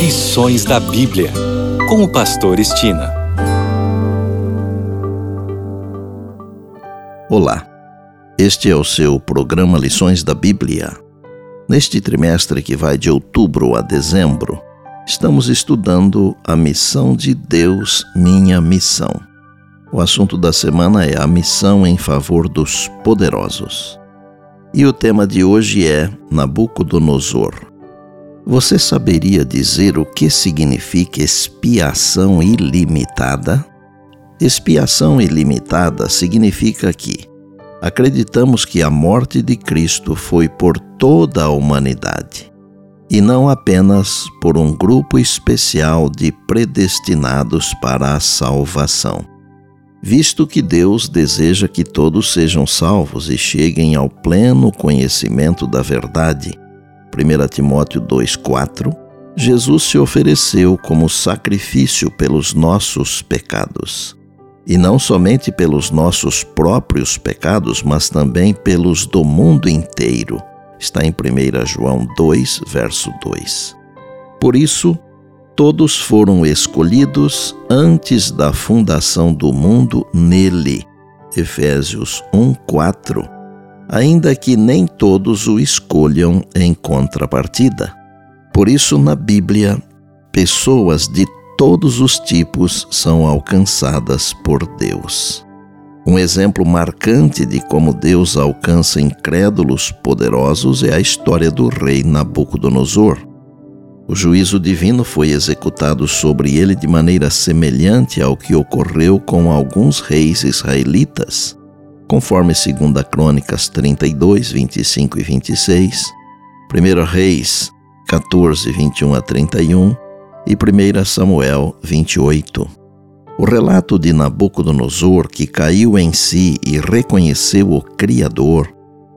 Lições da Bíblia, com o Pastor Estina. Olá, este é o seu programa Lições da Bíblia. Neste trimestre que vai de outubro a dezembro, estamos estudando a missão de Deus, minha missão. O assunto da semana é a missão em favor dos poderosos. E o tema de hoje é Nabucodonosor. Você saberia dizer o que significa expiação ilimitada? Expiação ilimitada significa que acreditamos que a morte de Cristo foi por toda a humanidade e não apenas por um grupo especial de predestinados para a salvação. Visto que Deus deseja que todos sejam salvos e cheguem ao pleno conhecimento da verdade, 1 Timóteo 2,4, Jesus se ofereceu como sacrifício pelos nossos pecados. E não somente pelos nossos próprios pecados, mas também pelos do mundo inteiro. Está em 1 João 2, verso 2. Por isso, todos foram escolhidos antes da fundação do mundo nele. Efésios 1, 4 ainda que nem todos o escolham em contrapartida. Por isso, na Bíblia, pessoas de todos os tipos são alcançadas por Deus. Um exemplo marcante de como Deus alcança incrédulos poderosos é a história do rei Nabucodonosor. O juízo divino foi executado sobre ele de maneira semelhante ao que ocorreu com alguns reis israelitas conforme 2 Crônicas 32, 25 e 26, 1 Reis 14, 21 a 31 e 1 Samuel 28. O relato de Nabucodonosor, que caiu em si e reconheceu o Criador,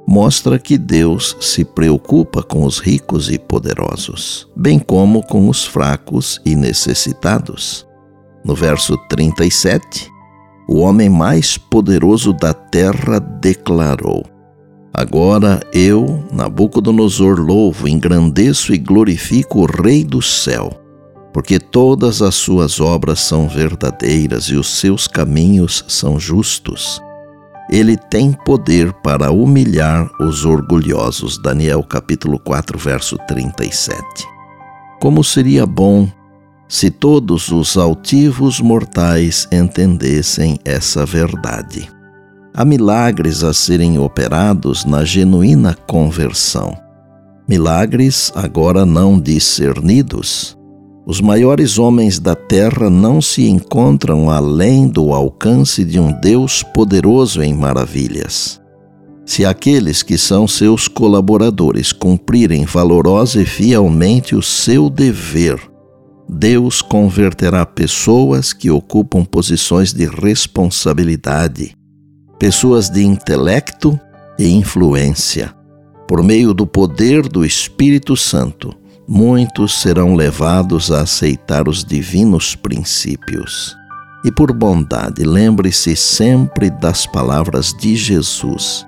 mostra que Deus se preocupa com os ricos e poderosos, bem como com os fracos e necessitados. No verso 37, o homem mais poderoso da terra declarou: Agora eu, Nabucodonosor, louvo, engrandeço e glorifico o Rei do céu, porque todas as suas obras são verdadeiras e os seus caminhos são justos. Ele tem poder para humilhar os orgulhosos. Daniel capítulo 4, verso 37. Como seria bom se todos os altivos mortais entendessem essa verdade. Há milagres a serem operados na genuína conversão. Milagres agora não discernidos. Os maiores homens da terra não se encontram além do alcance de um Deus poderoso em maravilhas. Se aqueles que são seus colaboradores cumprirem valorosa e fielmente o seu dever, Deus converterá pessoas que ocupam posições de responsabilidade, pessoas de intelecto e influência. Por meio do poder do Espírito Santo, muitos serão levados a aceitar os divinos princípios. E por bondade, lembre-se sempre das palavras de Jesus.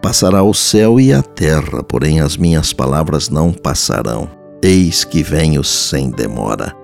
Passará o céu e a terra, porém as minhas palavras não passarão. Eis que venho sem demora.